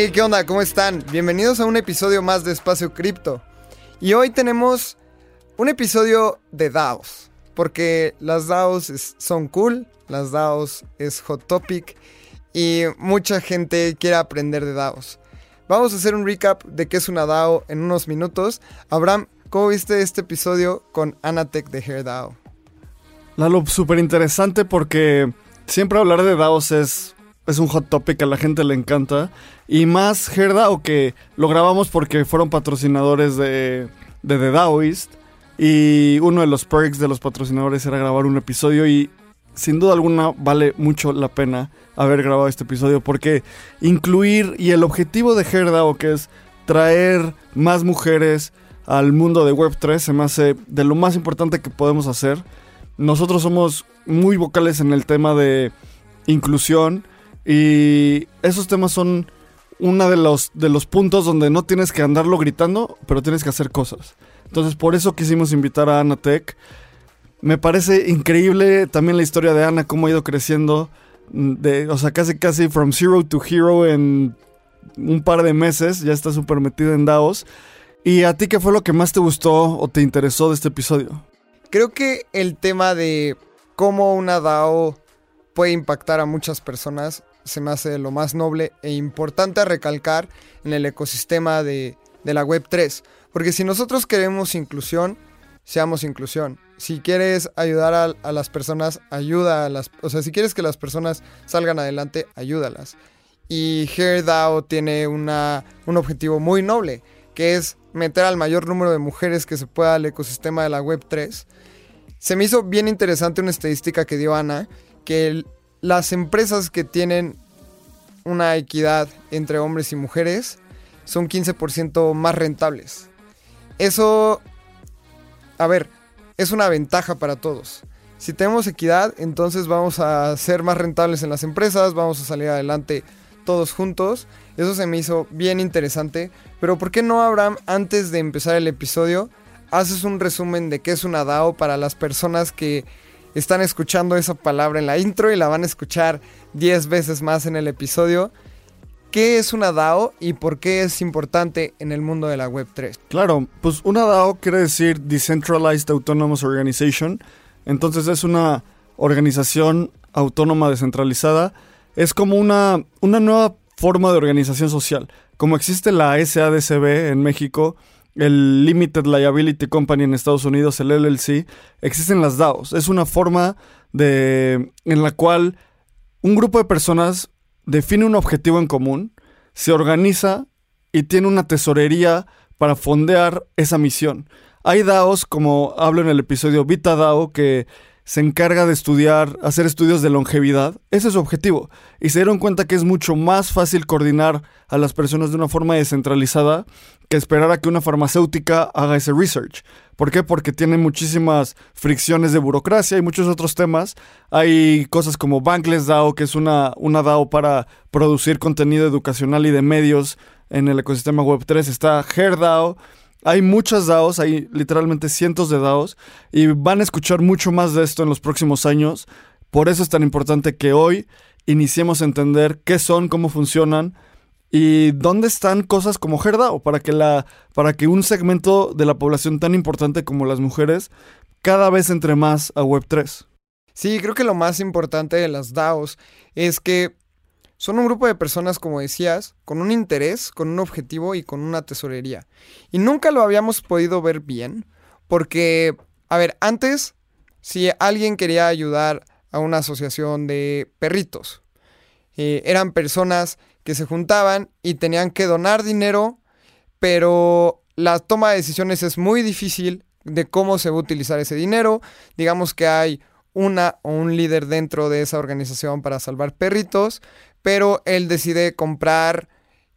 Hey, ¿qué onda? ¿Cómo están? Bienvenidos a un episodio más de Espacio Cripto. Y hoy tenemos un episodio de DAOs. Porque las DAOs son cool, las DAOs es hot topic y mucha gente quiere aprender de DAOs. Vamos a hacer un recap de qué es una DAO en unos minutos. Abraham, ¿cómo viste este episodio con Anatech de Hair DAO? Lalo, súper interesante porque siempre hablar de DAOs es, es un hot topic, a la gente le encanta. Y más HerdAO que lo grabamos porque fueron patrocinadores de, de The Daoist. Y uno de los perks de los patrocinadores era grabar un episodio y sin duda alguna vale mucho la pena haber grabado este episodio porque incluir y el objetivo de HerdAO que es traer más mujeres al mundo de Web3 se me hace de lo más importante que podemos hacer. Nosotros somos muy vocales en el tema de inclusión y esos temas son uno de los, de los puntos donde no tienes que andarlo gritando, pero tienes que hacer cosas. Entonces por eso quisimos invitar a Ana Tech. Me parece increíble también la historia de Ana, cómo ha ido creciendo. mm, o sea, casi casi from zero to hero en un par de meses. Ya está súper metida en DAOs. ¿Y a ti qué fue lo que más te gustó o te interesó de este episodio? Creo que el tema de cómo una DAO puede impactar a muchas personas se me hace lo más noble e importante a recalcar en el ecosistema de, de la Web3. Porque si nosotros queremos inclusión, seamos inclusión. Si quieres ayudar a, a las personas, ayuda a las... O sea, si quieres que las personas salgan adelante, ayúdalas. Y HairDAO tiene una, un objetivo muy noble, que es meter al mayor número de mujeres que se pueda al ecosistema de la Web3. Se me hizo bien interesante una estadística que dio Ana, que el- las empresas que tienen una equidad entre hombres y mujeres son 15% más rentables. Eso, a ver, es una ventaja para todos. Si tenemos equidad, entonces vamos a ser más rentables en las empresas, vamos a salir adelante todos juntos. Eso se me hizo bien interesante. Pero ¿por qué no, Abraham, antes de empezar el episodio, haces un resumen de qué es una DAO para las personas que están escuchando esa palabra en la intro y la van a escuchar 10 veces más en el episodio? ¿Qué es una DAO y por qué es importante en el mundo de la Web3? Claro, pues una DAO quiere decir Decentralized Autonomous Organization. Entonces es una organización autónoma descentralizada. Es como una, una nueva forma de organización social. Como existe la SADCB en México, el Limited Liability Company en Estados Unidos, el LLC, existen las DAOs. Es una forma de, en la cual un grupo de personas define un objetivo en común, se organiza y tiene una tesorería para fondear esa misión. Hay DAOs, como hablo en el episodio Vita DAO, que se encarga de estudiar, hacer estudios de longevidad. Ese es su objetivo. Y se dieron cuenta que es mucho más fácil coordinar a las personas de una forma descentralizada que esperar a que una farmacéutica haga ese research. ¿Por qué? Porque tiene muchísimas fricciones de burocracia y muchos otros temas. Hay cosas como Bankless DAO, que es una, una DAO para producir contenido educacional y de medios en el ecosistema Web3. Está HerdAO. Hay muchas DAOs, hay literalmente cientos de DAOs y van a escuchar mucho más de esto en los próximos años. Por eso es tan importante que hoy iniciemos a entender qué son, cómo funcionan y dónde están cosas como HerdAO para que la para que un segmento de la población tan importante como las mujeres cada vez entre más a Web3. Sí, creo que lo más importante de las DAOs es que son un grupo de personas, como decías, con un interés, con un objetivo y con una tesorería. Y nunca lo habíamos podido ver bien, porque, a ver, antes, si alguien quería ayudar a una asociación de perritos, eh, eran personas que se juntaban y tenían que donar dinero, pero la toma de decisiones es muy difícil de cómo se va a utilizar ese dinero. Digamos que hay una o un líder dentro de esa organización para salvar perritos, pero él decide comprar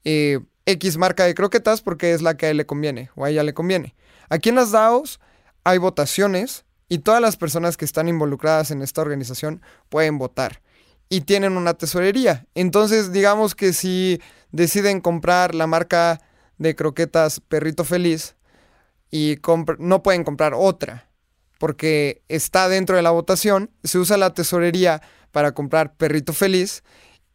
eh, X marca de croquetas porque es la que a él le conviene o a ella le conviene. Aquí en las DAOs hay votaciones y todas las personas que están involucradas en esta organización pueden votar y tienen una tesorería. Entonces, digamos que si deciden comprar la marca de croquetas Perrito Feliz y no pueden comprar otra porque está dentro de la votación, se usa la tesorería para comprar Perrito Feliz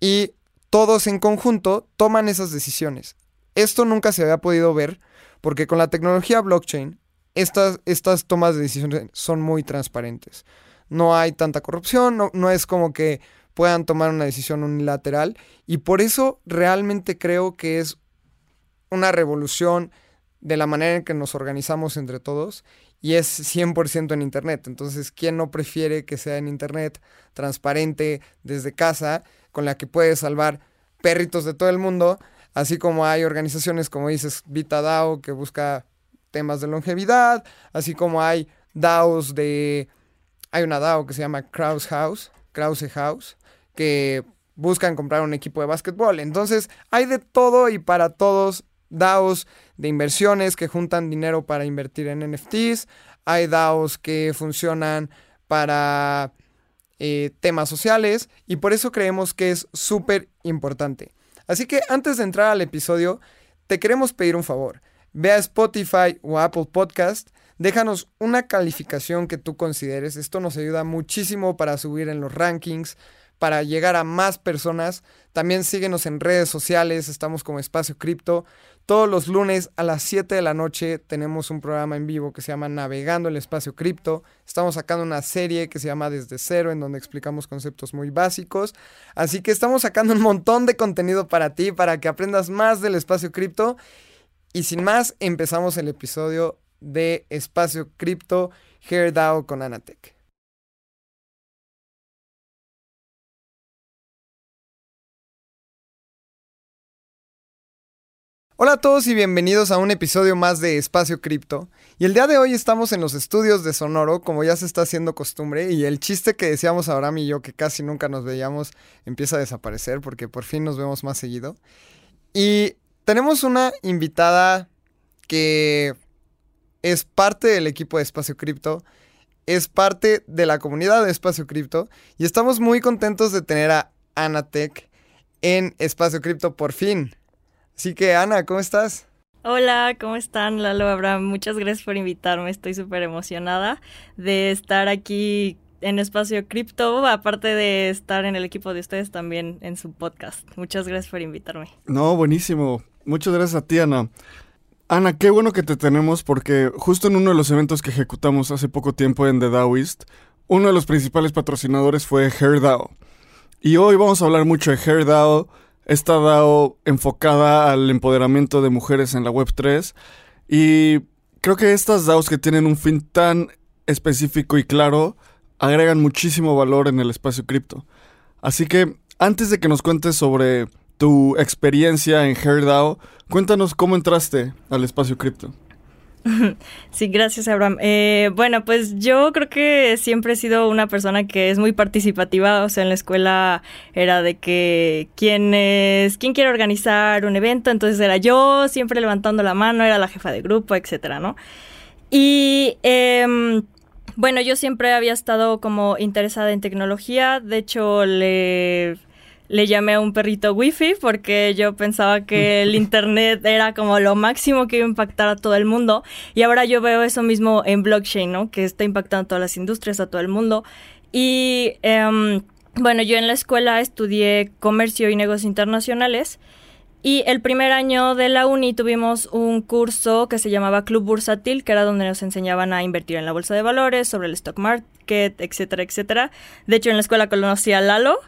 y todos en conjunto toman esas decisiones. Esto nunca se había podido ver porque con la tecnología blockchain estas, estas tomas de decisiones son muy transparentes. No hay tanta corrupción, no, no es como que puedan tomar una decisión unilateral y por eso realmente creo que es una revolución de la manera en que nos organizamos entre todos y es 100% en Internet. Entonces, ¿quién no prefiere que sea en Internet, transparente, desde casa, con la que puede salvar perritos de todo el mundo? Así como hay organizaciones, como dices, VitaDAO, que busca temas de longevidad, así como hay DAOs de... Hay una DAO que se llama Krause House, Krause House, que buscan comprar un equipo de básquetbol. Entonces, hay de todo y para todos DAOs de inversiones que juntan dinero para invertir en NFTs. Hay DAOs que funcionan para eh, temas sociales y por eso creemos que es súper importante. Así que antes de entrar al episodio, te queremos pedir un favor. Ve a Spotify o Apple Podcast, déjanos una calificación que tú consideres. Esto nos ayuda muchísimo para subir en los rankings, para llegar a más personas. También síguenos en redes sociales, estamos como Espacio Cripto. Todos los lunes a las 7 de la noche tenemos un programa en vivo que se llama Navegando el Espacio Cripto. Estamos sacando una serie que se llama Desde Cero, en donde explicamos conceptos muy básicos. Así que estamos sacando un montón de contenido para ti, para que aprendas más del espacio cripto. Y sin más, empezamos el episodio de Espacio Cripto, HairDAO con Anatech. Hola a todos y bienvenidos a un episodio más de Espacio Cripto. Y el día de hoy estamos en los estudios de Sonoro, como ya se está haciendo costumbre, y el chiste que decíamos Abraham y yo, que casi nunca nos veíamos, empieza a desaparecer porque por fin nos vemos más seguido. Y tenemos una invitada que es parte del equipo de Espacio Cripto, es parte de la comunidad de Espacio Cripto, y estamos muy contentos de tener a Anatech en Espacio Cripto por fin. Así que Ana, ¿cómo estás? Hola, ¿cómo están? Lalo Abraham, muchas gracias por invitarme. Estoy súper emocionada de estar aquí en Espacio Cripto, aparte de estar en el equipo de ustedes también en su podcast. Muchas gracias por invitarme. No, buenísimo. Muchas gracias a ti, Ana. Ana, qué bueno que te tenemos porque justo en uno de los eventos que ejecutamos hace poco tiempo en The Daoist, uno de los principales patrocinadores fue HairDAO. Y hoy vamos a hablar mucho de HairDAO, esta DAO enfocada al empoderamiento de mujeres en la Web3 y creo que estas DAOs que tienen un fin tan específico y claro agregan muchísimo valor en el espacio cripto. Así que antes de que nos cuentes sobre tu experiencia en HairDAO, cuéntanos cómo entraste al espacio cripto. Sí, gracias, Abraham. Eh, bueno, pues yo creo que siempre he sido una persona que es muy participativa. O sea, en la escuela era de que quién es, quién quiere organizar un evento, entonces era yo, siempre levantando la mano, era la jefa de grupo, etcétera, ¿no? Y em, bueno, yo siempre había estado como interesada en tecnología. De hecho, le le llamé a un perrito wifi porque yo pensaba que el internet era como lo máximo que iba a impactar a todo el mundo y ahora yo veo eso mismo en blockchain, ¿no? Que está impactando a todas las industrias, a todo el mundo. Y em, bueno, yo en la escuela estudié comercio y negocios internacionales y el primer año de la uni tuvimos un curso que se llamaba Club Bursátil, que era donde nos enseñaban a invertir en la bolsa de valores, sobre el stock market, etcétera, etcétera. De hecho, en la escuela conocí a Lalo.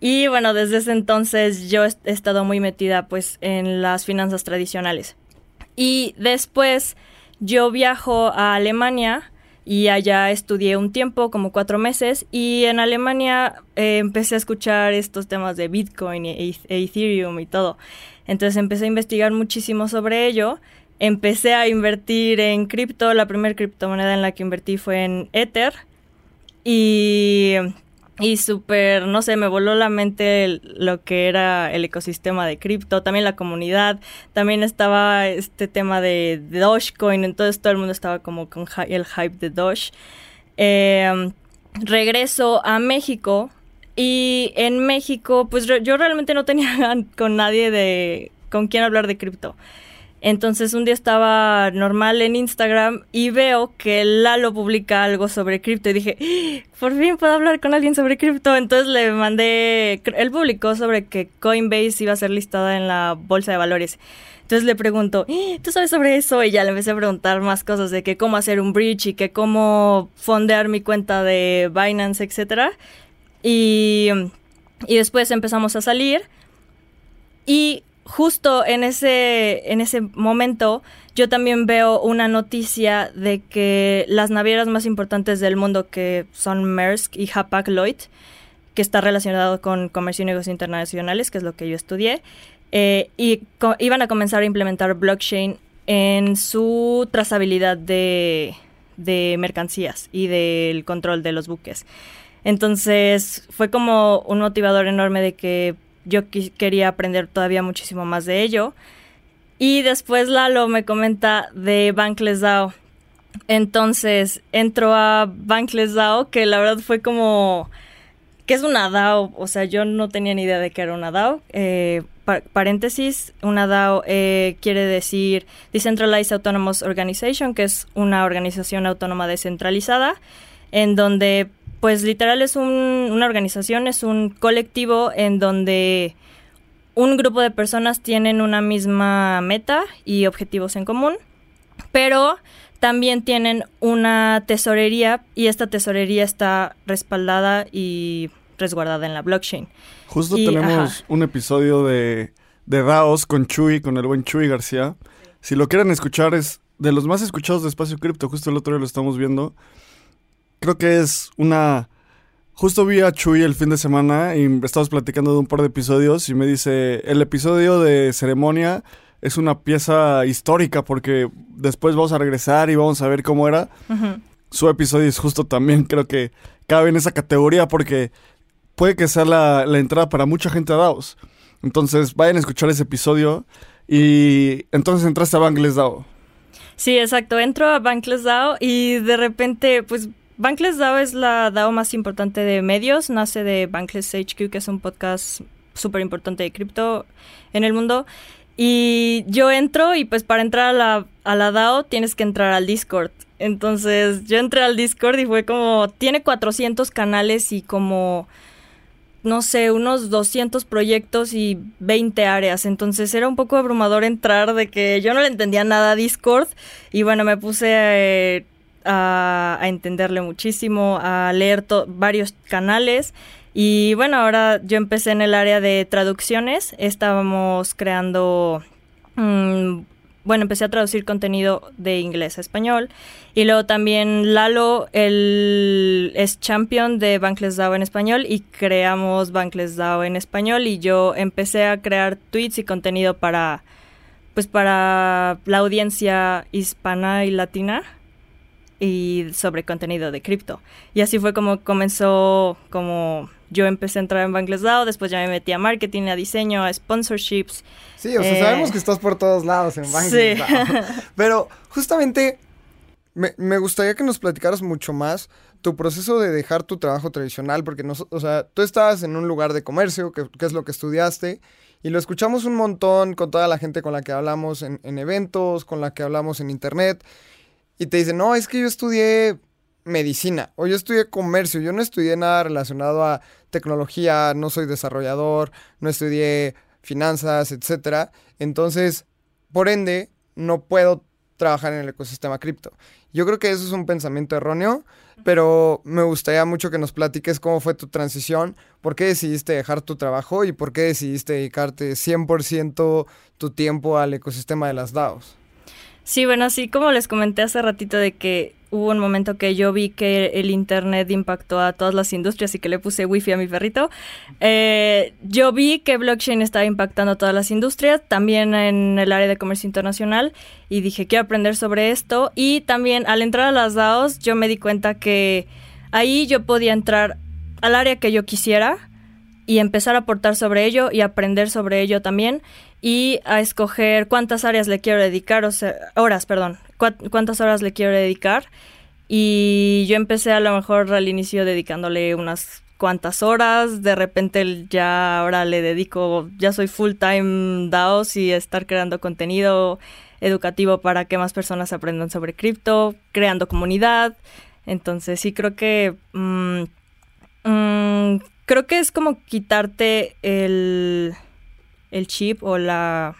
Y bueno, desde ese entonces yo he estado muy metida pues en las finanzas tradicionales. Y después yo viajo a Alemania y allá estudié un tiempo, como cuatro meses, y en Alemania eh, empecé a escuchar estos temas de Bitcoin e, e, Ethereum y todo. Entonces empecé a investigar muchísimo sobre ello empecé a invertir en cripto. La primera criptomoneda en la que invertí fue en Ether. Y, y súper, no sé, me voló la mente lo que era el ecosistema de cripto, también la comunidad. También estaba este tema de, Dogecoin, entonces todo el mundo estaba como con el hype de Doge. Em, regreso a México y en México, pues yo realmente no tenía con nadie de con quién hablar de cripto. Entonces un día estaba normal en Instagram y veo que Lalo publica algo sobre cripto y dije, ¡Ah! por fin puedo hablar con alguien sobre cripto. Entonces le mandé, él publicó sobre que Coinbase iba a ser listada en la bolsa de valores. Entonces le pregunto, ¡Ah! ¿tú sabes sobre eso? Y ya le empecé a preguntar más cosas de que cómo hacer un bridge y que cómo fondear mi cuenta de Binance, etc. Y, y después empezamos a salir. Y justo en ese, en ese momento yo también veo una noticia de que las navieras más importantes del mundo, que son Maersk y Hapag-Lloyd, que está relacionado con comercio y negocios internacionales, que es lo que yo estudié, eh, y iban a comenzar a implementar blockchain en su trazabilidad de, de mercancías y del control de los buques. Entonces fue como un motivador enorme de que yo quería aprender todavía muchísimo más de ello. Y después Lalo me comenta de Bankless DAO. Entonces entro a Bankless DAO, que la verdad fue como... ¿Qué es una DAO? O sea, yo no tenía ni idea de qué era una DAO. Eh, paréntesis, una DAO eh, quiere decir Decentralized Autonomous Organization, que es una organización autónoma descentralizada, en donde pues literal es una organización, es un colectivo en donde un grupo de personas tienen una misma meta y objetivos en común, pero también tienen una tesorería y esta tesorería está respaldada y resguardada en la blockchain. Justo tenemos un episodio de, de DAOs con Chuy, con el buen Chuy García. Si lo quieren escuchar, es de los más escuchados de Espacio Cripto. Justo el otro día lo estamos viendo creo que es una... Justo vi a Chuy el fin de semana y estábamos platicando de un par de episodios y me dice, el episodio de ceremonia es una pieza histórica porque después vamos a regresar y vamos a ver cómo era. Su episodio es justo también, creo que cabe en esa categoría porque puede que sea la, entrada para mucha gente a DAOs. Entonces vayan a escuchar ese episodio y entonces entraste a Bankless DAO. Sí, exacto. Entro a Bankless DAO y de repente, pues Bankless DAO es la DAO más importante de medios, nace de Bankless HQ, que es un podcast súper importante de cripto en el mundo. Y yo entro y pues para entrar a la, a la DAO tienes que entrar al Discord. Entonces yo entré al Discord y fue como, tiene 400 canales y como, no sé, unos 200 proyectos y 20 áreas. Entonces era un poco abrumador entrar de que yo no le entendía nada a Discord. Y bueno, me puse... Eh, a, entenderle muchísimo, a leer varios canales. Y bueno, ahora yo empecé en el área de traducciones. Estábamos creando... Mm, bueno, empecé a traducir contenido de inglés a español. Y luego también Lalo, él es champion de Bankless DAO en español y creamos Bankless DAO en español. Y yo empecé a crear tweets y contenido para, pues para la audiencia hispana y latina y sobre contenido de cripto. Y así fue como comenzó, como yo empecé a entrar en Bankless DAO, después ya me metí a marketing, a diseño, a sponsorships. Sí, o sea, sabemos eh, que estás por todos lados en Bankless DAO. Pero justamente me, me, gustaría que nos platicaras mucho más tu proceso de dejar tu trabajo tradicional, porque no, o sea, tú estabas en un lugar de comercio, que, que, es lo que estudiaste, y lo escuchamos un montón con toda la gente con la que hablamos en, en eventos, con la que hablamos en internet, y te dicen, no, es que yo estudié medicina o yo estudié comercio, yo no estudié nada relacionado a tecnología, no soy desarrollador, no estudié finanzas, etc. Entonces, por ende, no puedo trabajar en el ecosistema cripto. Yo creo que eso es un pensamiento erróneo, pero me gustaría mucho que nos platiques cómo fue tu transición, por qué decidiste dejar tu trabajo y por qué decidiste dedicarte 100% tu tiempo al ecosistema de las DAOs. Sí, bueno, así como les comenté hace ratito de que hubo un momento que yo vi que el Internet impactó a todas las industrias y que le puse wifi a mi perrito. Eh, yo vi que blockchain estaba impactando a todas las industrias, también en el área de comercio internacional, y dije, quiero aprender sobre esto. Y también al entrar a las DAOs, yo me di cuenta que ahí yo podía entrar al área que yo quisiera y empezar a aportar sobre ello y aprender sobre ello también y a escoger cuántas áreas le quiero dedicar, o sea, horas, perdón, cuántas horas le quiero dedicar. Y yo empecé a lo mejor al inicio dedicándole unas cuantas horas, de repente ya ahora le dedico, ya soy full time DAOs y estar creando contenido educativo para que más personas aprendan sobre cripto, creando comunidad. Entonces sí creo que mm, mm, creo que es como quitarte el, el chip o la,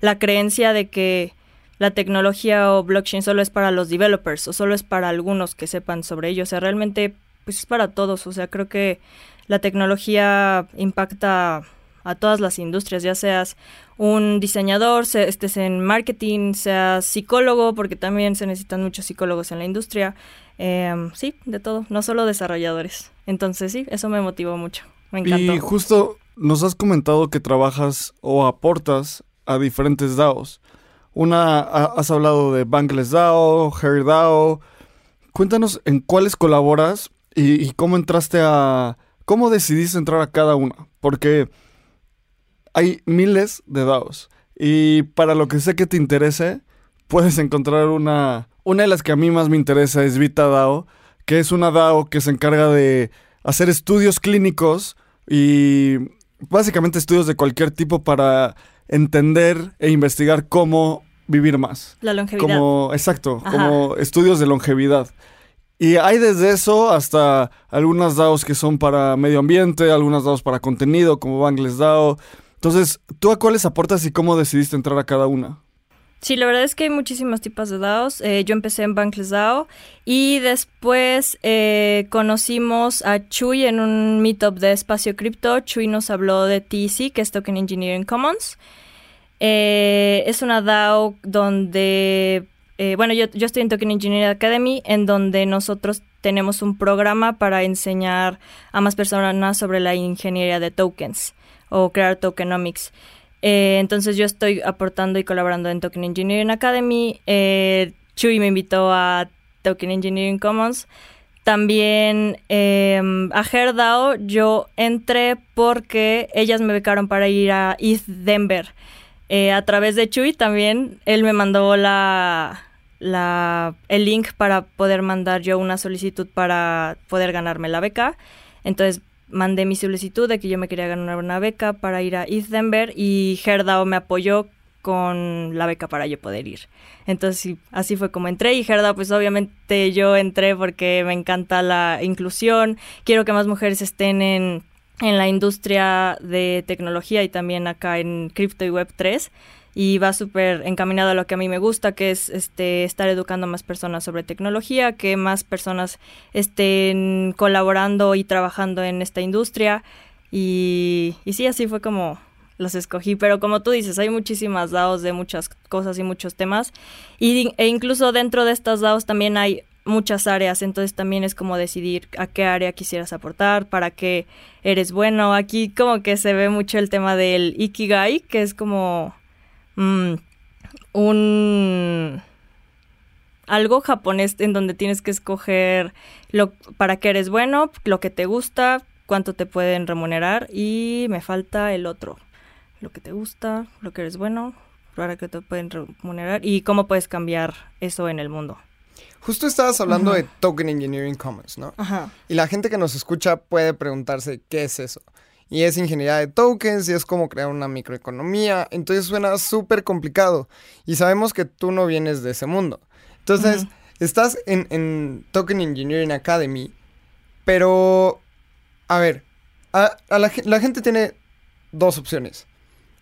la creencia de que la tecnología o blockchain solo es para los developers o solo es para algunos que sepan sobre ello. O sea, realmente pues es para todos. O sea, creo que la tecnología impacta a todas las industrias, ya seas un diseñador, estés en marketing, seas psicólogo, porque también se necesitan muchos psicólogos en la industria. Em, sí, de todo, no solo desarrolladores. Entonces sí, eso me motivó mucho. Me encantó. Y justo nos has comentado que trabajas o aportas a diferentes DAOs. Una, has hablado de Bankless DAO, Harry DAO. Cuéntanos en cuáles colaboras y, cómo entraste a... ¿Cómo decidiste entrar a cada una? Porque hay miles de DAOs. Y para lo que sé que te interese, puedes encontrar una... Una de las que a mí más me interesa es Vita DAO, que es una DAO que se encarga de hacer estudios clínicos y básicamente estudios de cualquier tipo para entender e investigar cómo vivir más. La longevidad. Como, exacto, como estudios de longevidad. Y hay desde eso hasta algunas DAOs que son para medio ambiente, algunas DAOs para contenido, como Bangles DAO. Entonces, ¿tú a cuáles aportas y cómo decidiste entrar a cada una? Sí, la verdad es que hay muchísimos tipos de DAOs. Eh, yo empecé en Bankless DAO y después eh, conocimos a Chuy en un meetup de Espacio Cripto. Chuy nos habló de TEC, que es Token Engineering Commons. Eh, es una DAO donde, bueno, yo estoy en Token Engineering Academy, en donde nosotros tenemos un programa para enseñar a más personas sobre la ingeniería de tokens o crear tokenomics. Eh, entonces yo estoy aportando y colaborando en Token Engineering Academy. Eh, Chuy me invitó a Token Engineering Commons. También em, a Herdao yo entré porque ellas me becaron para ir a East Denver. Eh, a través de Chuy también, él me mandó la, la, el link para poder mandar yo una solicitud para poder ganarme la beca. Entonces mandé mi solicitud de que yo me quería ganar una beca para ir a East Denver y Herdao me apoyó con la beca para yo poder ir. Entonces así fue como entré y Gerda pues obviamente yo entré porque me encanta la inclusión, quiero que más mujeres estén en, en la industria de tecnología y también acá en cripto y web 3 y va súper encaminado a lo que a mí me gusta, que es este estar educando más personas sobre tecnología, que más personas estén colaborando y trabajando en esta industria. Y, y sí, así fue como los escogí. Pero como tú dices, hay muchísimas DAOs de muchas cosas y muchos temas. Y, e incluso dentro de estas DAOs también hay muchas áreas, entonces también es como decidir a qué área quisieras aportar, para qué eres bueno. Aquí como que se ve mucho el tema del Ikigai, que es como Mm, un algo japonés en donde tienes que escoger lo para qué eres bueno, lo que te gusta, cuánto te pueden remunerar y me falta el otro. Lo que te gusta, lo que eres bueno, para qué te pueden remunerar y cómo puedes cambiar eso en el mundo. Justo estabas hablando de Token Engineering Commons, ¿no? Ajá. Y la gente que nos escucha puede preguntarse qué es eso y es ingeniería de tokens y es como crear una microeconomía. Entonces suena súper complicado y sabemos que tú no vienes de ese mundo. Entonces, estás en, Token Engineering Academy, pero, a ver, a, la, gente tiene dos opciones.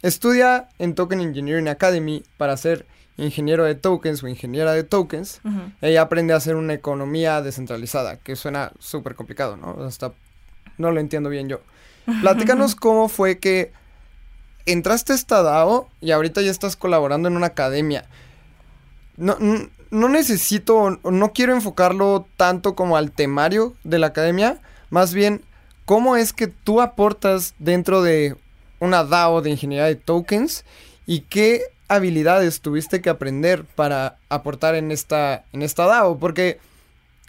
Estudia en Token Engineering Academy para ser ingeniero de tokens o ingeniera de tokens. Ella aprende a hacer una economía descentralizada, que suena súper complicado, ¿no? Hasta no lo entiendo bien yo. Platícanos cómo fue que entraste a esta DAO y ahorita ya estás colaborando en una academia. no, no necesito, no quiero enfocarlo tanto como al temario de la academia, más bien cómo es que tú aportas dentro de una DAO de ingeniería de tokens y qué habilidades tuviste que aprender para aportar en esta, en esta DAO, porque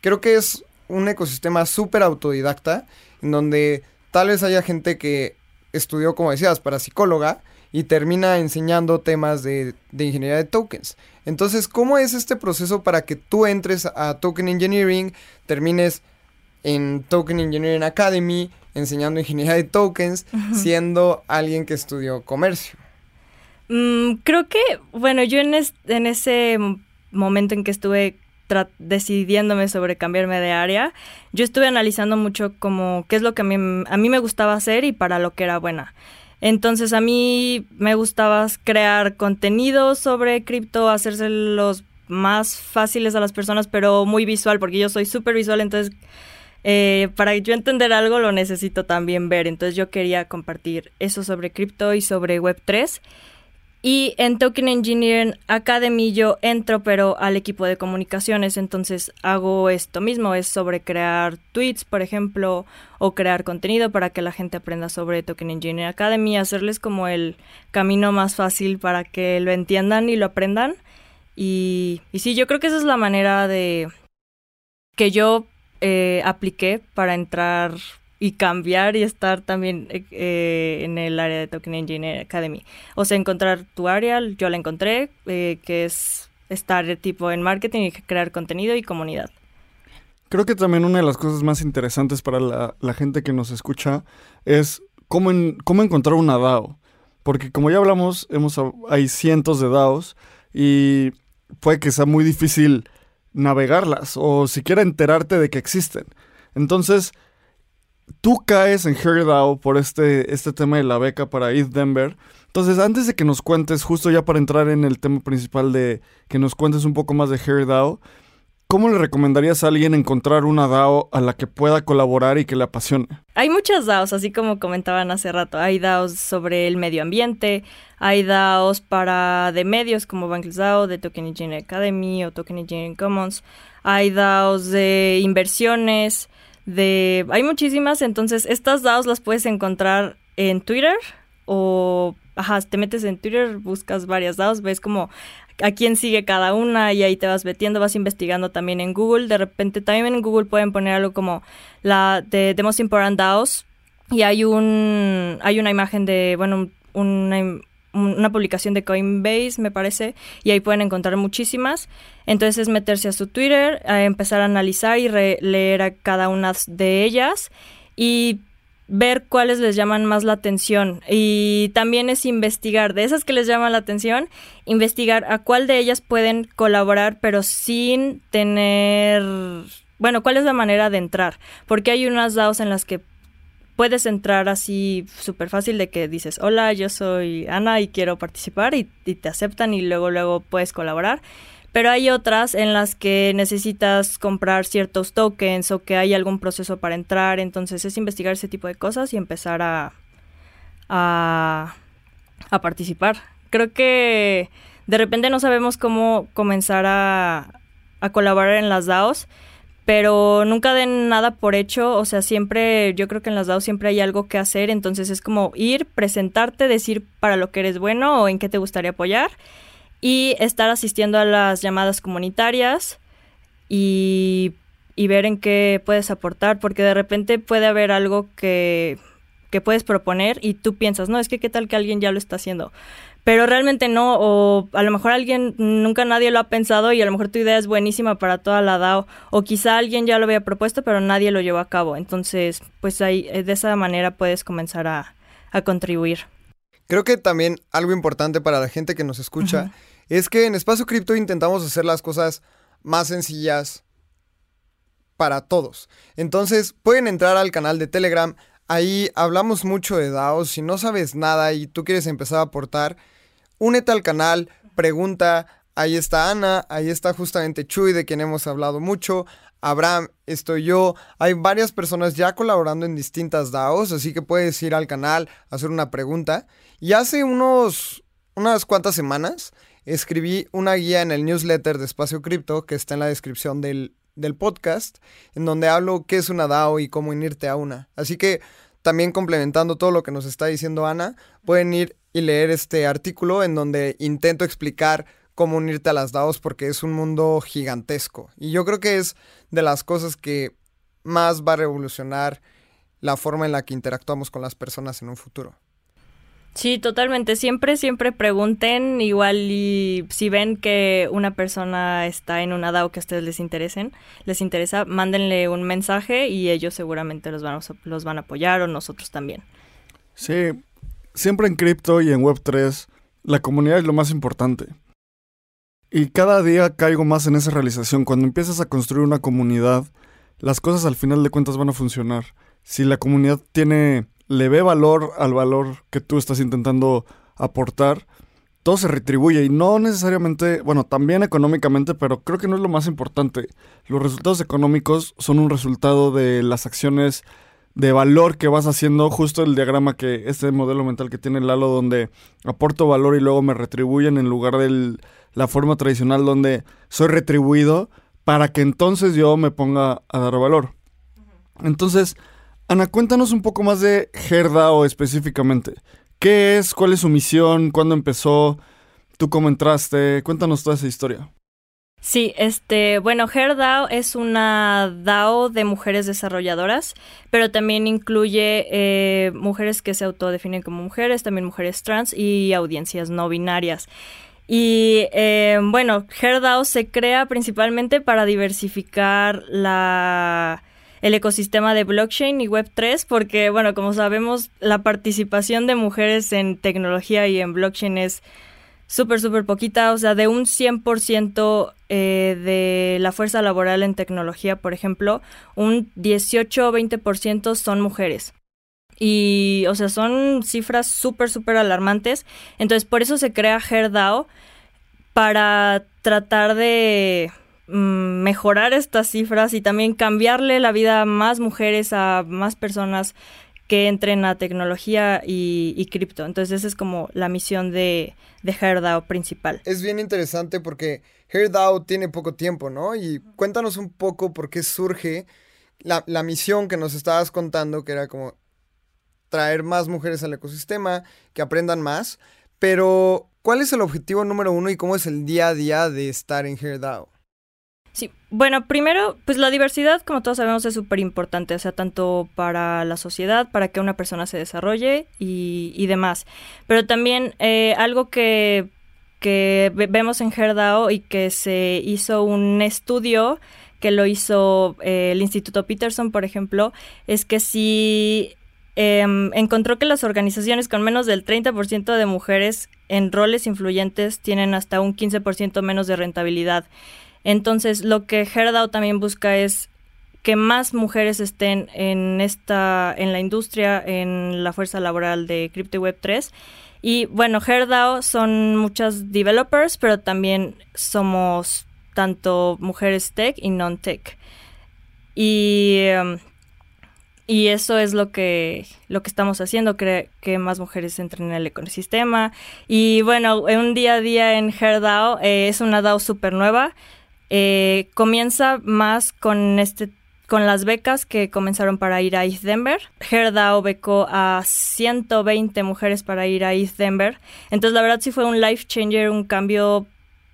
creo que es un ecosistema súper autodidacta, en donde tal vez haya gente que estudió, como decías, para psicóloga y termina enseñando temas de, de ingeniería de tokens. Entonces, ¿cómo es este proceso para que tú entres a Token Engineering, termines en Token Engineering Academy enseñando ingeniería de tokens, siendo alguien que estudió comercio? Mm, creo que, bueno, yo en, en ese momento en que estuve decidiéndome sobre cambiarme de área, yo estuve analizando mucho como qué es lo que a mí, a mí me gustaba hacer y para lo que era buena. Entonces a mí me gustaba crear contenido sobre cripto, los más fáciles a las personas, pero muy visual, porque yo soy súper visual, entonces eh, para yo entender algo lo necesito también ver. Entonces yo quería compartir eso sobre cripto y sobre Web3. Y en Token Engineering Academy yo entro pero al equipo de comunicaciones, entonces hago esto mismo, es sobre crear tweets, por ejemplo, o crear contenido para que la gente aprenda sobre Token Engineering Academy, hacerles como el camino más fácil para que lo entiendan y lo aprendan. Y, sí, yo creo que esa es la manera de que yo eh, apliqué para entrar y cambiar y estar también eh, eh, en el área de Token Engineering Academy. O sea, encontrar tu área, yo la encontré, eh, que es estar tipo en marketing y crear contenido y comunidad. Creo que también una de las cosas más interesantes para la, gente que nos escucha es cómo, cómo encontrar una DAO. Porque como ya hablamos, hemos, hay cientos de DAOs y puede que sea muy difícil navegarlas o siquiera enterarte de que existen. Entonces, tú caes en HairDAO por este, este tema de la beca para ETH Denver. Entonces, antes de que nos cuentes, justo ya para entrar en el tema principal de que nos cuentes un poco más de HairDAO, ¿cómo le recomendarías a alguien encontrar una DAO a la que pueda colaborar y que le apasione? Hay muchas DAOs, así como comentaban hace rato. Hay DAOs sobre el medio ambiente, hay DAOs para de medios como Bankless DAO, de Token Engineering Academy o Token Engineering Commons. Hay DAOs de inversiones, de... Hay muchísimas, entonces estas DAOs las puedes encontrar en Twitter o... Ajá, te metes en Twitter, buscas varias DAOs, ves como a quién sigue cada una y ahí te vas metiendo, vas investigando también en Google. De repente también en Google pueden poner algo como la de The Most Important DAOs y hay un hay una imagen de, bueno, una, una publicación de Coinbase, me parece, y ahí pueden encontrar muchísimas. Entonces es meterse a su Twitter, a empezar a analizar y leer a cada una de ellas y ver cuáles les llaman más la atención. Y también es investigar, de esas que les llaman la atención, investigar a cuál de ellas pueden colaborar, pero sin tener... Bueno, ¿cuál es la manera de entrar? Porque hay unas DAOs en las que puedes entrar así súper fácil de que dices, hola, yo soy Ana y quiero participar y, te aceptan y luego luego puedes colaborar. Pero hay otras en las que necesitas comprar ciertos tokens o que hay algún proceso para entrar. Entonces es investigar ese tipo de cosas y empezar a, a, a participar. Creo que de repente no sabemos cómo comenzar a, a colaborar en las DAOs pero nunca den nada por hecho, o sea, siempre, yo creo que en las DAO siempre hay algo que hacer, entonces es como ir, presentarte, decir para lo que eres bueno o en qué te gustaría apoyar y estar asistiendo a las llamadas comunitarias y, y ver en qué puedes aportar, porque de repente puede haber algo que, que puedes proponer y tú piensas, no, es que qué tal que alguien ya lo está haciendo pero realmente no, o a lo mejor alguien, nunca nadie lo ha pensado y a lo mejor tu idea es buenísima para toda la DAO, o quizá alguien ya lo había propuesto, pero nadie lo llevó a cabo. Entonces, pues ahí, eh, de esa manera puedes comenzar a, contribuir. Creo que también algo importante para la gente que nos escucha es que en Espacio Cripto intentamos hacer las cosas más sencillas para todos. Entonces, pueden entrar al canal de Telegram. Ahí hablamos mucho de DAOs. Si no sabes nada y tú quieres empezar a aportar, únete al canal, pregunta. Ahí está Ana, ahí está justamente Chuy, de quien hemos hablado mucho. Abraham, estoy yo. Hay varias personas ya colaborando en distintas DAOs, así que puedes ir al canal, hacer una pregunta. Y hace unos, unas cuantas semanas escribí una guía en el newsletter de Espacio Cripto que está en la descripción del, del podcast, en donde hablo qué es una DAO y cómo unirte a una. Así que también complementando todo lo que nos está diciendo Ana, pueden ir y leer este artículo en donde intento explicar cómo unirte a las DAOs porque es un mundo gigantesco. Y yo creo que es de las cosas que más va a revolucionar la forma en la que interactuamos con las personas en un futuro. Sí, totalmente. Siempre, siempre pregunten, igual y si ven que una persona está en una DAO que a ustedes les interesen, les interesa, mándenle un mensaje y ellos seguramente los van a, los van a apoyar o nosotros también. Sí, siempre en cripto y en Web3, la comunidad es lo más importante. Y cada día caigo más en esa realización. Cuando empiezas a construir una comunidad, las cosas al final de cuentas van a funcionar. Si la comunidad tiene le ve valor al valor que tú estás intentando aportar, todo se retribuye y no necesariamente, bueno, también económicamente, pero creo que no es lo más importante. Los resultados económicos son un resultado de las acciones de valor que vas haciendo, justo el diagrama que este modelo mental que tiene Lalo donde aporto valor y luego me retribuyen en lugar de la forma tradicional donde soy retribuido para que entonces yo me ponga a dar valor. Entonces, Ana, cuéntanos un poco más de Herdao específicamente. ¿Qué es? ¿Cuál es su misión? ¿Cuándo empezó? ¿Tú cómo entraste? Cuéntanos toda esa historia. Sí, este, bueno, HerDAO es una DAO de mujeres desarrolladoras, pero también incluye eh, mujeres que se autodefinen como mujeres, también mujeres trans y audiencias no binarias. Y eh, bueno, HerDAO se crea principalmente para diversificar la el ecosistema de blockchain y Web3, porque, bueno, como sabemos, la participación de mujeres en tecnología y en blockchain es súper, súper poquita. O sea, de un 100% eh, de la fuerza laboral en tecnología, por ejemplo, un 18 o 20% son mujeres. Y, o sea, son cifras súper, súper alarmantes. Entonces, por eso se crea HerDAO para tratar de Mm, mejorar estas cifras y también cambiarle la vida a más mujeres, a más personas que entren a tecnología y, cripto. Entonces esa es como la misión de, de HerdDAO principal. Es bien interesante porque HerdDAO tiene poco tiempo, ¿no? Y cuéntanos un poco por qué surge la, la misión que nos estabas contando, que era como traer más mujeres al ecosistema, que aprendan más. Pero, ¿cuál es el objetivo número uno y cómo es el día a día de estar en HerdDAO? Bueno, primero, pues la diversidad, como todos sabemos, es súper importante, o sea, tanto para la sociedad, para que una persona se desarrolle y, demás. Pero también eh, algo que, que vemos en Herdao y que se hizo un estudio que lo hizo eh, el Instituto Peterson, por ejemplo, es que si em, encontró que las organizaciones con menos del 30% de mujeres en roles influyentes tienen hasta un 15% menos de rentabilidad. Entonces, lo que Herdao también busca es que más mujeres estén en esta en la industria, en la fuerza laboral de Crypto Web 3. Y bueno, Herdao son muchas developers, pero también somos tanto mujeres tech y non-tech. Y, em, y eso es lo que, lo que estamos haciendo, que, que más mujeres entren en el ecosistema. Y bueno, un día a día en Herdao eh, es una DAO súper nueva. Eh, comienza más con este con las becas que comenzaron para ir a East Denver. Herdao becó a 120 mujeres para ir a East Denver. Entonces, la verdad sí fue un life changer, un cambio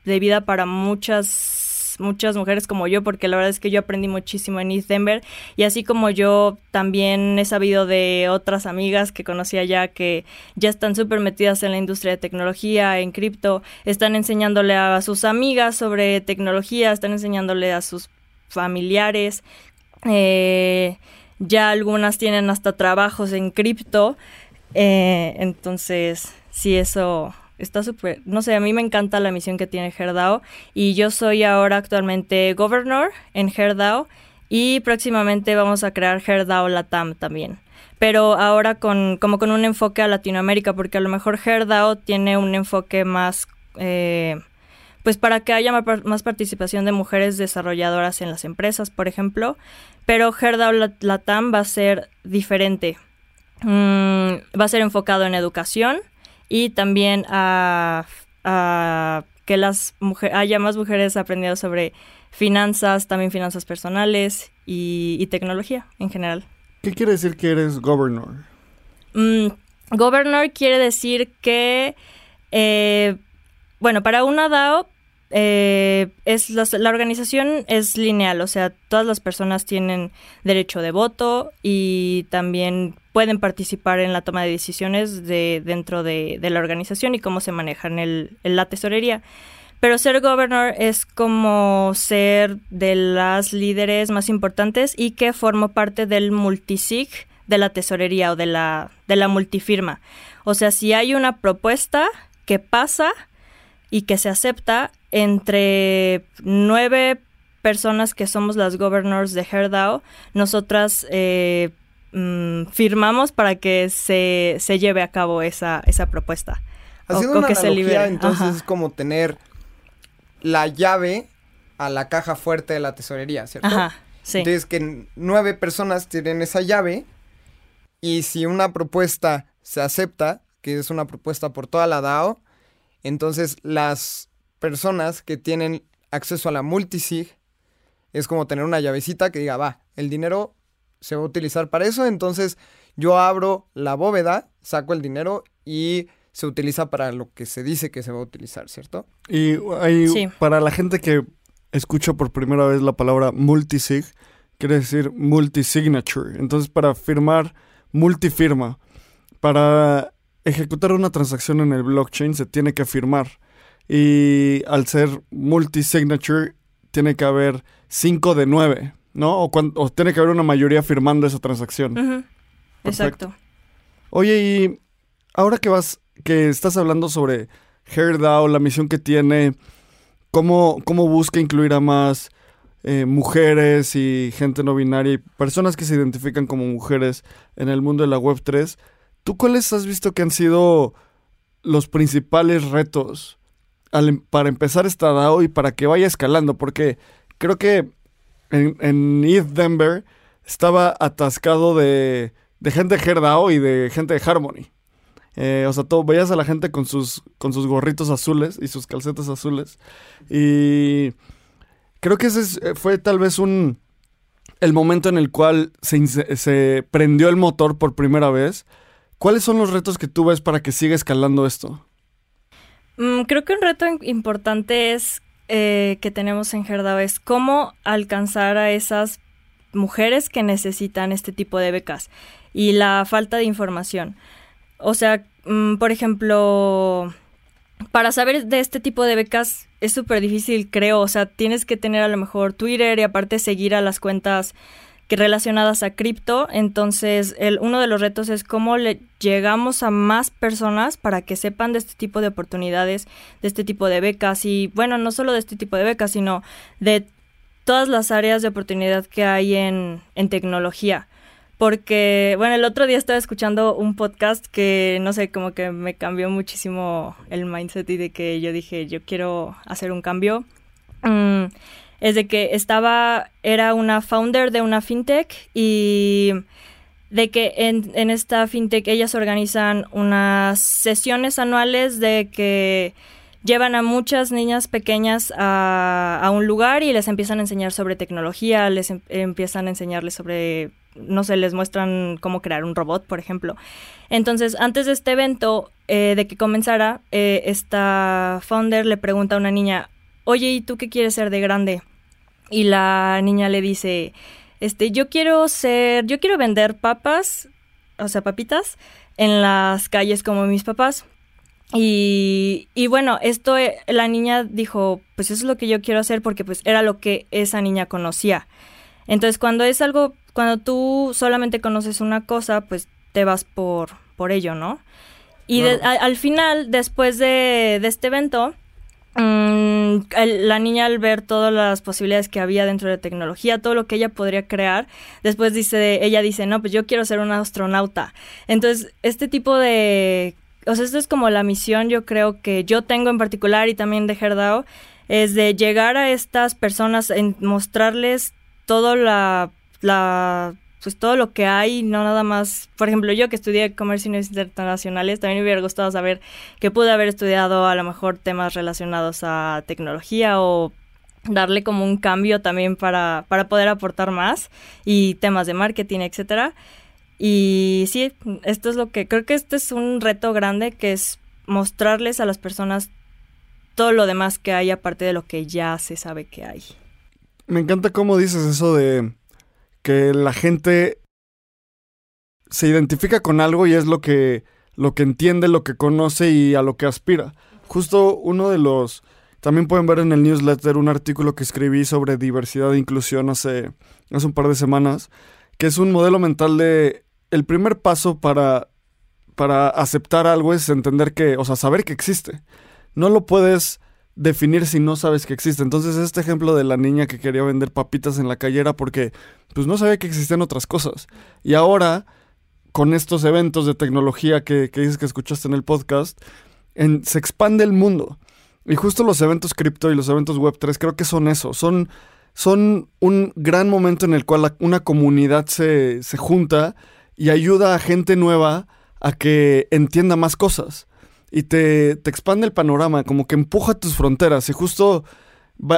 de vida para muchas muchas mujeres como yo, porque la verdad es que yo aprendí muchísimo en East Denver. Y así como yo también he sabido de otras amigas que conocí allá que ya están súper metidas en la industria de tecnología, en cripto, están enseñándole a sus amigas sobre tecnología, están enseñándole a sus familiares, eh, ya algunas tienen hasta trabajos en cripto, eh, entonces sí, eso está súper, no sé, a mí me encanta la misión que tiene Herdao y yo soy ahora actualmente governor en Herdao y próximamente vamos a crear Herdao Latam también. Pero ahora con, como con un enfoque a Latinoamérica, porque a lo mejor Herdao tiene un enfoque más, eh, pues para que haya más participación de mujeres desarrolladoras en las empresas, por ejemplo. Pero Herdao Latam va a ser diferente. Mm, va a ser enfocado en educación, y también a, que las haya más mujeres aprendiendo sobre finanzas, también finanzas personales y, tecnología en general. ¿Qué quiere decir que eres governor? Mm, governor quiere decir que, eh, bueno, para una DAO eh, es la, organización es lineal, o sea, todas las personas tienen derecho de voto y también pueden participar en la toma de decisiones de, dentro de, la organización y cómo se manejan en la tesorería. Pero ser gobernador es como ser de las líderes más importantes y que formo parte del multisig de la tesorería o de la, de la multifirma. O sea, si hay una propuesta que pasa y que se acepta, entre nueve personas que somos las governors de Herdao, nosotras eh, mm, firmamos para que se, se, lleve a cabo esa, esa propuesta. Haciendo una que analogía, entonces es como tener la llave a la caja fuerte de la tesorería, ¿cierto? Ajá, sí. Entonces que nueve personas tienen esa llave y si una propuesta se acepta, que es una propuesta por toda la DAO, entonces las personas que tienen acceso a la multisig, es como tener una llavecita que diga, va, el dinero se va a utilizar para eso, entonces yo abro la bóveda, saco el dinero y se utiliza para lo que se dice que se va a utilizar, ¿cierto? Y hay, para la gente que escucha por primera vez la palabra multisig, quiere decir multisignature. Entonces, para firmar multifirma, para ejecutar una transacción en el blockchain se tiene que firmar y al ser multi-signature tiene que haber 5 de 9, ¿no? O, tiene que haber una mayoría firmando esa transacción. Exacto. Oye, y ahora que vas, que estás hablando sobre HairDAO, la misión que tiene, cómo, cómo busca incluir a más eh, mujeres y gente no binaria y personas que se identifican como mujeres en el mundo de la Web3, ¿tú cuáles has visto que han sido los principales retos Em, para empezar esta DAO y para que vaya escalando, porque creo que en, East Denver estaba atascado de, de gente de HerdAO y de gente de Harmony. Eh, o sea, todo, veías a la gente con sus, con sus gorritos azules y sus calcetas azules. Y creo que ese eh, fue tal vez un el momento en el cual se, se prendió el motor por primera vez. ¿Cuáles son los retos que tú ves para que siga escalando esto? Mm, creo que un reto importante es eh, que tenemos en Gerdao es cómo alcanzar a esas mujeres que necesitan este tipo de becas y la falta de información. O sea, mm, por ejemplo, para saber de este tipo de becas es súper difícil, creo. O sea, tienes que tener a lo mejor Twitter y aparte seguir a las cuentas que relacionadas a cripto. Entonces, el, uno de los retos es cómo le llegamos a más personas para que sepan de este tipo de oportunidades, de este tipo de becas y, bueno, no solo de este tipo de becas, sino de todas las áreas de oportunidad que hay en, en tecnología. Porque, bueno, el otro día estaba escuchando un podcast que, no sé, como que me cambió muchísimo el mindset y de que yo dije, yo quiero hacer un cambio. Mm, es de que estaba, era una founder de una fintech y de que en, en esta fintech ellas organizan unas sesiones anuales de que llevan a muchas niñas pequeñas a, a, un lugar y les empiezan a enseñar sobre tecnología, les em, empiezan a enseñarles sobre, no sé, les muestran cómo crear un robot, por ejemplo. Entonces, antes de este evento, eh, de que comenzara, eh, esta founder le pregunta a una niña, oye, ¿y tú qué quieres ser de grande? Y la niña le dice, este, yo quiero ser, yo quiero vender papas, o sea, papitas, en las calles como mis papás. Y, y bueno, esto, eh, la niña dijo, pues eso es lo que yo quiero hacer porque pues era lo que esa niña conocía. Entonces, cuando es algo, cuando tú solamente conoces una cosa, pues te vas por, por ello, ¿no? Y al final, después de, de este evento, la niña al ver todas las posibilidades que había dentro de tecnología, todo lo que ella podría crear, después dice, ella dice, no, pues yo quiero ser una astronauta. Entonces, este tipo de, o sea, esto es como la misión, yo creo que yo tengo en particular y también de Herdao, es de llegar a estas personas, en mostrarles toda la, la pues todo lo que hay, no nada más, por ejemplo, yo que estudié comercio internacionales, también me hubiera gustado saber que pude haber estudiado a lo mejor temas relacionados a tecnología o darle como un cambio también para, para poder aportar más y temas de marketing, etcétera. Y sí, esto es lo que creo que este es un reto grande que es mostrarles a las personas todo lo demás que hay aparte de lo que ya se sabe que hay. Me encanta cómo dices eso de que la gente se identifica con algo y es lo que, lo que entiende, lo que conoce y a lo que aspira. Justo uno de los... También pueden ver en el newsletter un artículo que escribí sobre diversidad e inclusión hace, hace un par de semanas, que es un modelo mental de... El primer paso para, para aceptar algo es entender que, o sea, saber que existe. No lo puedes definir si no sabes que existe. Entonces, este ejemplo de la niña que quería vender papitas en la calle era porque pues no sabía que existían otras cosas. Y ahora, con estos eventos de tecnología que, dices que escuchaste en el podcast, se expande el mundo. Y justo los eventos cripto y los eventos web 3 creo que son eso, son, son un gran momento en el cual una comunidad se, se junta y ayuda a gente nueva a que entienda más cosas y te, te expande el panorama, como que empuja tus fronteras y justo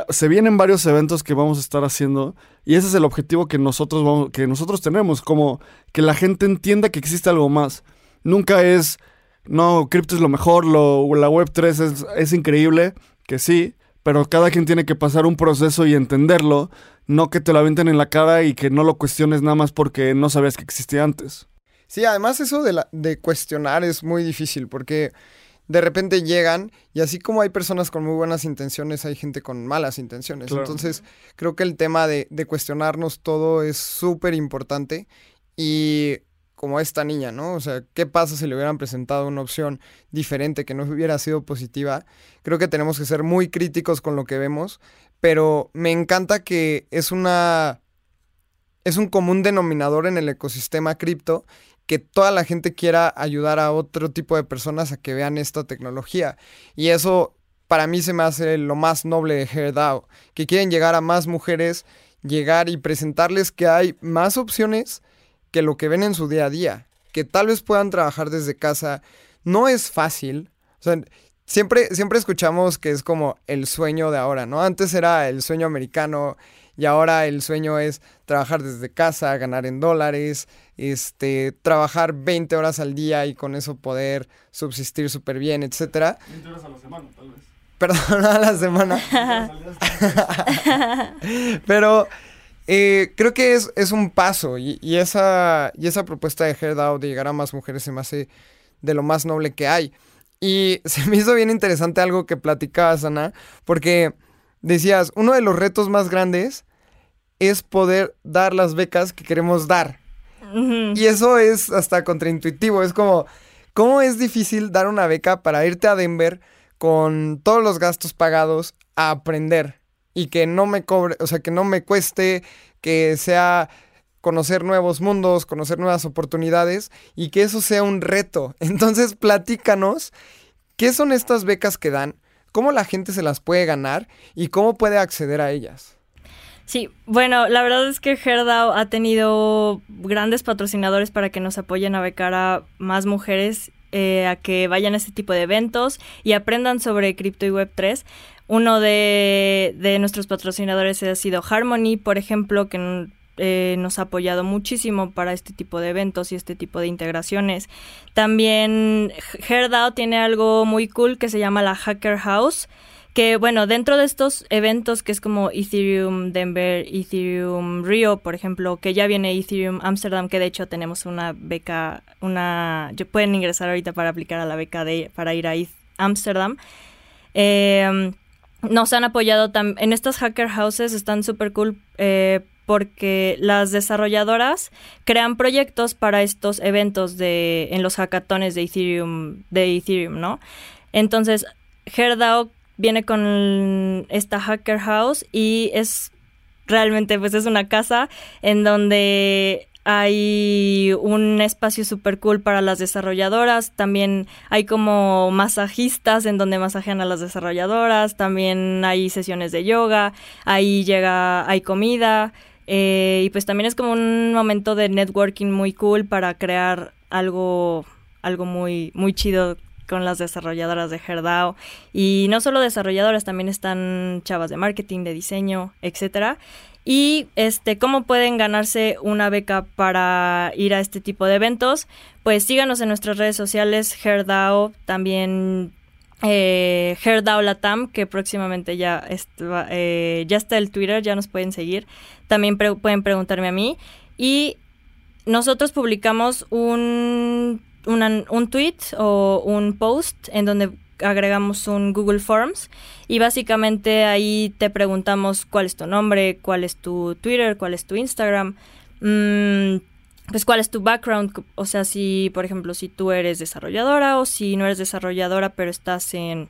se vienen varios eventos que vamos a estar haciendo y ese es el objetivo que nosotros, vamos, que nosotros tenemos, como que la gente entienda que existe algo más. Nunca es, no, cripto es lo mejor, lo, la Web3 es, es increíble, que sí, pero cada quien tiene que pasar un proceso y entenderlo, no que te lo avienten en la cara y que no lo cuestiones nada más porque no sabías que existía antes. Sí, además eso de, la, de cuestionar es muy difícil porque de repente llegan y así como hay personas con muy buenas intenciones, hay gente con malas intenciones. Entonces, creo que el tema de, de cuestionarnos todo es súper importante y como esta niña, ¿no? O sea, ¿qué pasa si le hubieran presentado una opción diferente que no hubiera sido positiva? Creo que tenemos que ser muy críticos con lo que vemos, pero me encanta que es una es un común denominador en el ecosistema cripto que toda la gente quiera ayudar a otro tipo de personas a que vean esta tecnología. Y eso para mí se me hace lo más noble de HairDAO, que quieren llegar a más mujeres, llegar y presentarles que hay más opciones que lo que ven en su día a día, que tal vez puedan trabajar desde casa. No es fácil. O sea, siempre, siempre escuchamos que es como el sueño de ahora, ¿no? Antes era el sueño americano, y ahora el sueño es trabajar desde casa, ganar en dólares, este, trabajar 20 horas al día y con eso poder subsistir súper bien, etcétera. 20 horas a la semana, tal vez. Perdón, a la semana. Pero eh, creo que es, es un paso y, esa, y esa propuesta de HearDAO de llegar a más mujeres se me hace de lo más noble que hay. Y se me hizo bien interesante algo que platicabas, Ana, porque decías, uno de los retos más grandes es poder dar las becas que queremos dar. Y eso es hasta contraintuitivo, es como, ¿cómo es difícil dar una beca para irte a Denver con todos los gastos pagados a aprender? Y que no me cobre, o sea, que no me cueste, que sea conocer nuevos mundos, conocer nuevas oportunidades y que eso sea un reto. Entonces, platícanos, ¿qué son estas becas que dan? Cómo la gente se las puede ganar y cómo puede acceder a ellas. Sí, bueno, la verdad es que Herdao ha tenido grandes patrocinadores para que nos apoyen a becar a más mujeres eh, a que vayan a este tipo de eventos y aprendan sobre cripto y web 3. Uno de, de nuestros patrocinadores ha sido Harmony, por ejemplo, que eh, nos ha apoyado muchísimo para este tipo de eventos y este tipo de integraciones. También HerdAO tiene algo muy cool que se llama la Hacker House, que bueno, dentro de estos eventos que es como Ethereum Denver, Ethereum Rio, por ejemplo, que ya viene Ethereum Amsterdam, que de hecho tenemos una beca, una, pueden ingresar ahorita para aplicar a la beca de, para ir a Amsterdam. Eh, nos han apoyado en estas hacker houses, están súper cool eh, porque las desarrolladoras crean proyectos para estos eventos de en los hackatones de Ethereum, de Ethereum, ¿no? Entonces, HerdAO viene con esta hacker house y es realmente pues es una casa en donde hay un espacio súper cool para las desarrolladoras, también hay como masajistas en donde masajean a las desarrolladoras, también hay sesiones de yoga, ahí llega, hay comida, Eh, y pues también es como un momento de networking muy cool para crear algo, algo muy, muy chido con las desarrolladoras de Herdao. Y no solo desarrolladoras, también están chavas de marketing, de diseño, etcétera. Y este, ¿cómo pueden ganarse una beca para ir a este tipo de eventos? Pues síganos en nuestras redes sociales, Herdao, también eh, Herdao que próximamente ya está, eh, ya está el Twitter, ya nos pueden seguir. También pueden preguntarme a mí. Y nosotros publicamos un, un tweet o un post en donde agregamos un Google Forms y básicamente ahí te preguntamos cuál es tu nombre, cuál es tu Twitter, cuál es tu Instagram, mm, pues cuál es tu background, o sea, si por ejemplo si tú eres desarrolladora o si no eres desarrolladora pero estás en,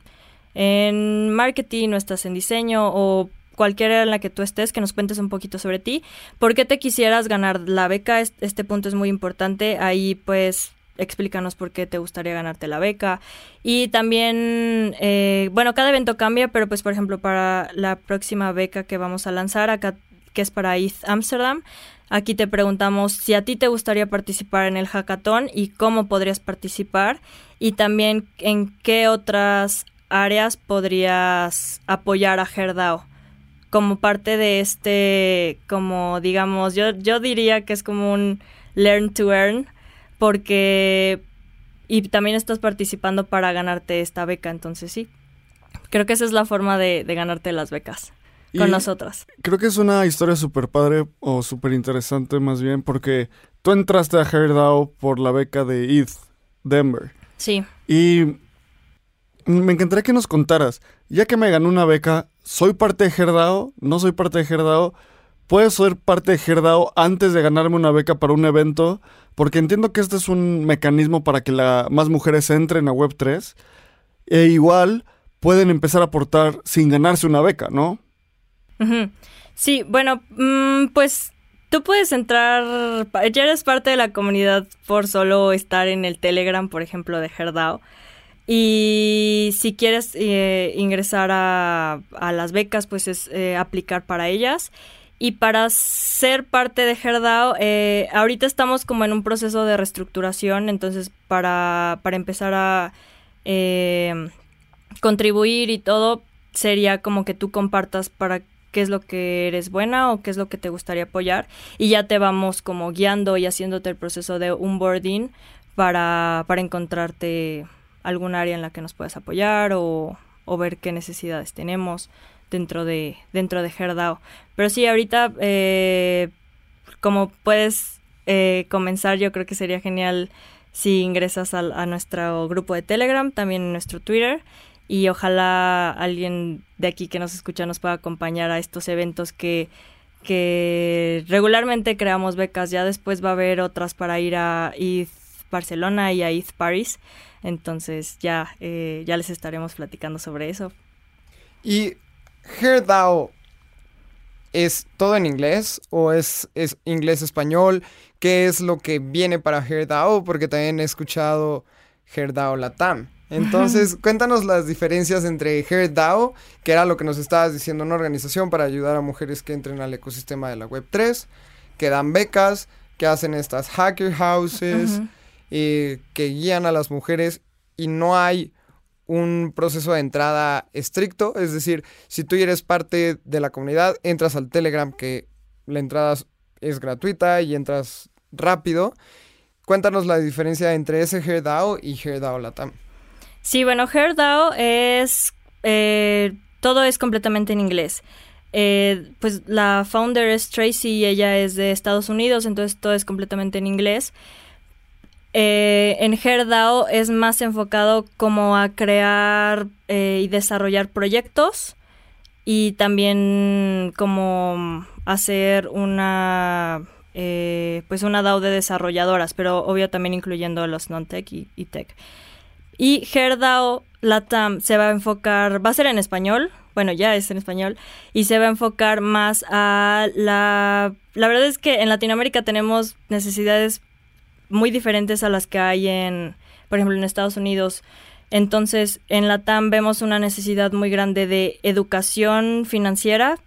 en marketing o estás en diseño o cualquiera en la que tú estés, que nos cuentes un poquito sobre ti. ¿Por qué te quisieras ganar la beca? Este punto es muy importante. Ahí pues explícanos por qué te gustaría ganarte la beca. Y también, eh, bueno, cada evento cambia, pero pues por ejemplo para la próxima beca que vamos a lanzar, acá que es para ETH Amsterdam, aquí te preguntamos si a ti te gustaría participar en el hackathon y cómo podrías participar y también en qué otras áreas podrías apoyar a Herdao como parte de este, como digamos, yo, yo diría que es como un learn to earn, porque y también estás participando para ganarte esta beca, entonces sí. Creo que esa es la forma de, ganarte las becas con nosotras. Creo que es una historia súper padre o súper interesante más bien porque tú entraste a HerdAO por la beca de ETH Denver. Sí. Y me encantaría que nos contaras, ya que me ganó una beca, ¿soy parte de HerdAO? ¿No soy parte de HerdAO? ¿Puedo ser parte de HerdAO antes de ganarme una beca para un evento? Porque entiendo que este es un mecanismo para que la, más mujeres entren a Web3. E igual pueden empezar a aportar sin ganarse una beca, ¿no? Sí, bueno, mm, pues tú puedes entrar, ya eres parte de la comunidad por solo estar en el Telegram, por ejemplo, de Herdao. Y si quieres eh, ingresar a, las becas, pues es eh, aplicar para ellas. Y para ser parte de Herdao, eh, ahorita estamos como en un proceso de reestructuración, entonces para, para empezar a eh, contribuir y todo, sería como que tú compartas para qué es lo que eres buena o qué es lo que te gustaría apoyar y ya te vamos como guiando y haciéndote el proceso de onboarding para, para encontrarte algún área en la que nos puedas apoyar o, o ver qué necesidades tenemos dentro de, dentro de Herdao. Pero sí, ahorita, eh, como puedes eh, comenzar, yo creo que sería genial si ingresas a, nuestro grupo de Telegram, también en nuestro Twitter. Y ojalá alguien de aquí que nos escucha nos pueda acompañar a estos eventos que, que regularmente creamos becas. Ya después va a haber otras para ir a ETH Barcelona y a ETH Paris. Entonces ya, eh, ya les estaremos platicando sobre eso. Y HerdAO es todo en inglés o es, es inglés-español? ¿Qué es lo que viene para HerdAO? Porque también he escuchado HerdAO Latam. Entonces, cuéntanos las diferencias entre HerdAO, que era lo que nos estabas diciendo, una organización para ayudar a mujeres que entren al ecosistema de la Web3, que dan becas, que hacen estas hacker houses, y que guían a las mujeres y no hay un proceso de entrada estricto, es decir, si tú eres parte de la comunidad, entras al Telegram que la entrada es gratuita y entras rápido. Cuéntanos la diferencia entre ese HerdAO y HerdAO Latam. Sí, bueno, HerdAO es... Eh, todo es completamente en inglés. Eh, pues la founder es Tracy y ella es de Estados Unidos, entonces todo es completamente en inglés. Eh, en HerdAO es más enfocado como a crear y desarrollar proyectos y también como hacer una pues una DAO de desarrolladoras, pero obvio también incluyendo los non-tech y, tech. Y HerdAO Latam se va a enfocar, va a ser en español, bueno, ya es en español, y se va a enfocar más a la... La verdad es que en Latinoamérica tenemos necesidades muy diferentes a las que hay en, por ejemplo, en Estados Unidos. Entonces, en la TAM vemos una necesidad muy grande de educación financiera,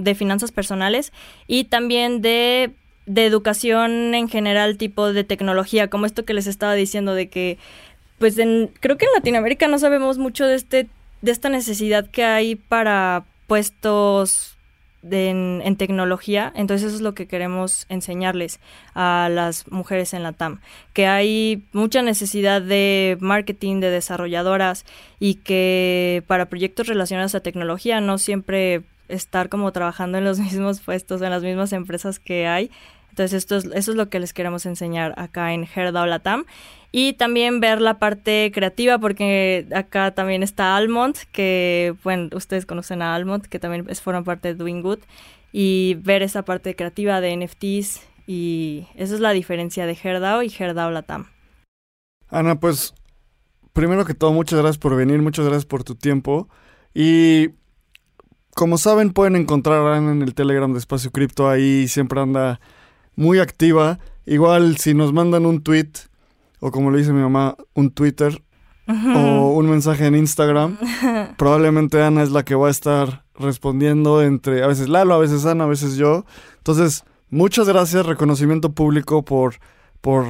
de finanzas personales y también de, de educación en general, tipo de tecnología, como esto que les estaba diciendo de que, pues creo que en Latinoamérica no sabemos mucho de, este, de esta necesidad que hay para puestos en, tecnología, entonces eso es lo que queremos enseñarles a las mujeres en la TAM, que hay mucha necesidad de marketing, de desarrolladoras y que para proyectos relacionados a tecnología no siempre estar como trabajando en los mismos puestos, en las mismas empresas que hay. Entonces esto es, eso es lo que les queremos enseñar acá en Herdao Latam y también ver la parte creativa porque acá también está Almond, que bueno, ustedes conocen a Almond, que también forma parte de Doing Good y ver esa parte creativa de NFTs y esa es la diferencia de Herdao y Herdao Latam. Ana, pues primero que todo muchas gracias por venir, muchas gracias por tu tiempo y como saben pueden encontrar a Ana en el Telegram de Espacio Cripto, ahí siempre anda muy activa. Igual si nos mandan un tweet o como le dice mi mamá, un Twitter o un mensaje en Instagram, probablemente Ana es la que va a estar respondiendo entre a veces Lalo, a veces Ana, a veces yo. Entonces, muchas gracias, reconocimiento público por, por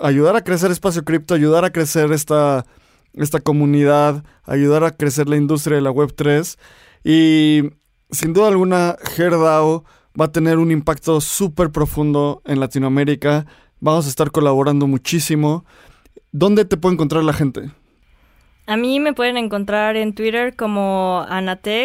ayudar a crecer Espacio Cripto, ayudar a crecer esta, esta comunidad, ayudar a crecer la industria de la Web3 y sin duda alguna HERDAO va a tener un impacto súper profundo en Latinoamérica Vamos a estar colaborando muchísimo. ¿Dónde te puede encontrar la gente? A mí me pueden encontrar en Twitter como anatec-is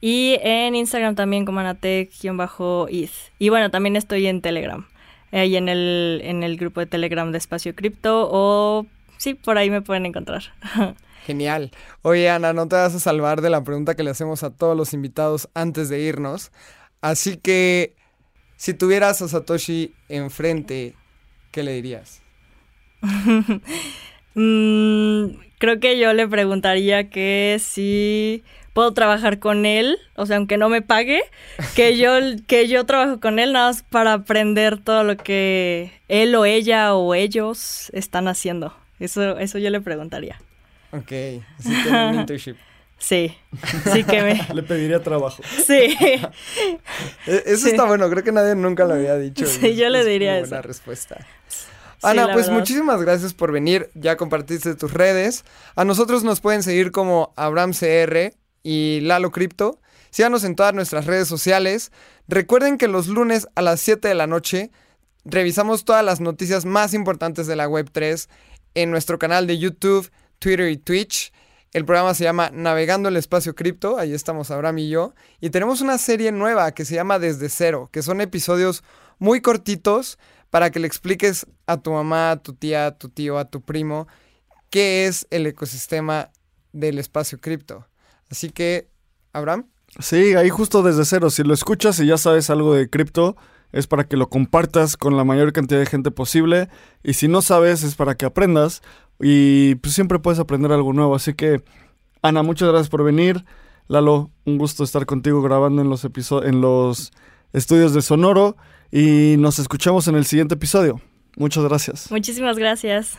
y en Instagram también como anatec-is. Y bueno, también estoy en Telegram, ahí en el, en el grupo de Telegram de Espacio Cripto o sí, por ahí me pueden encontrar. Genial. Oye, Ana, no te vas a salvar de la pregunta que le hacemos a todos los invitados antes de irnos. Así que si tuvieras a Satoshi enfrente, ¿qué le dirías? Mm, creo que yo le preguntaría que si puedo trabajar con él, o sea, aunque no me pague, que yo, que yo trabajo con él nada más para aprender todo lo que él o ella o ellos están haciendo. Eso, eso yo le preguntaría. Ok, así que un internship. Sí, sí que me... Le pediría trabajo. Sí. E-, eso está bueno, creo que nadie nunca lo había dicho. Sí, yo le diría eso. Buena respuesta. Ana, pues muchísimas gracias por venir, ya compartiste tus redes. A nosotros nos pueden seguir como AbramCR y Lalo Crypto. Síganos en todas nuestras redes sociales. Recuerden que los lunes a las 7 de la noche revisamos todas las noticias más importantes de la Web3 en nuestro canal de YouTube, Twitter y Twitch. El programa se llama Navegando el Espacio Cripto, ahí estamos Abraham y yo, y tenemos una serie nueva que se llama Desde Cero, que son episodios muy cortitos para que le expliques a tu mamá, a tu tía, a tu tío, a tu primo, qué es el ecosistema del espacio cripto. Así que, Abraham. Sí, ahí justo desde cero, si lo escuchas y ya sabes algo de cripto, es para que lo compartas con la mayor cantidad de gente posible, y si no sabes es para que aprendas, y pues siempre puedes aprender algo nuevo. Así que, Ana, muchas gracias por venir. Lalo, un gusto estar contigo grabando en los, en los estudios de Sonoro. Y nos escuchamos en el siguiente episodio. Muchas gracias. Muchísimas gracias.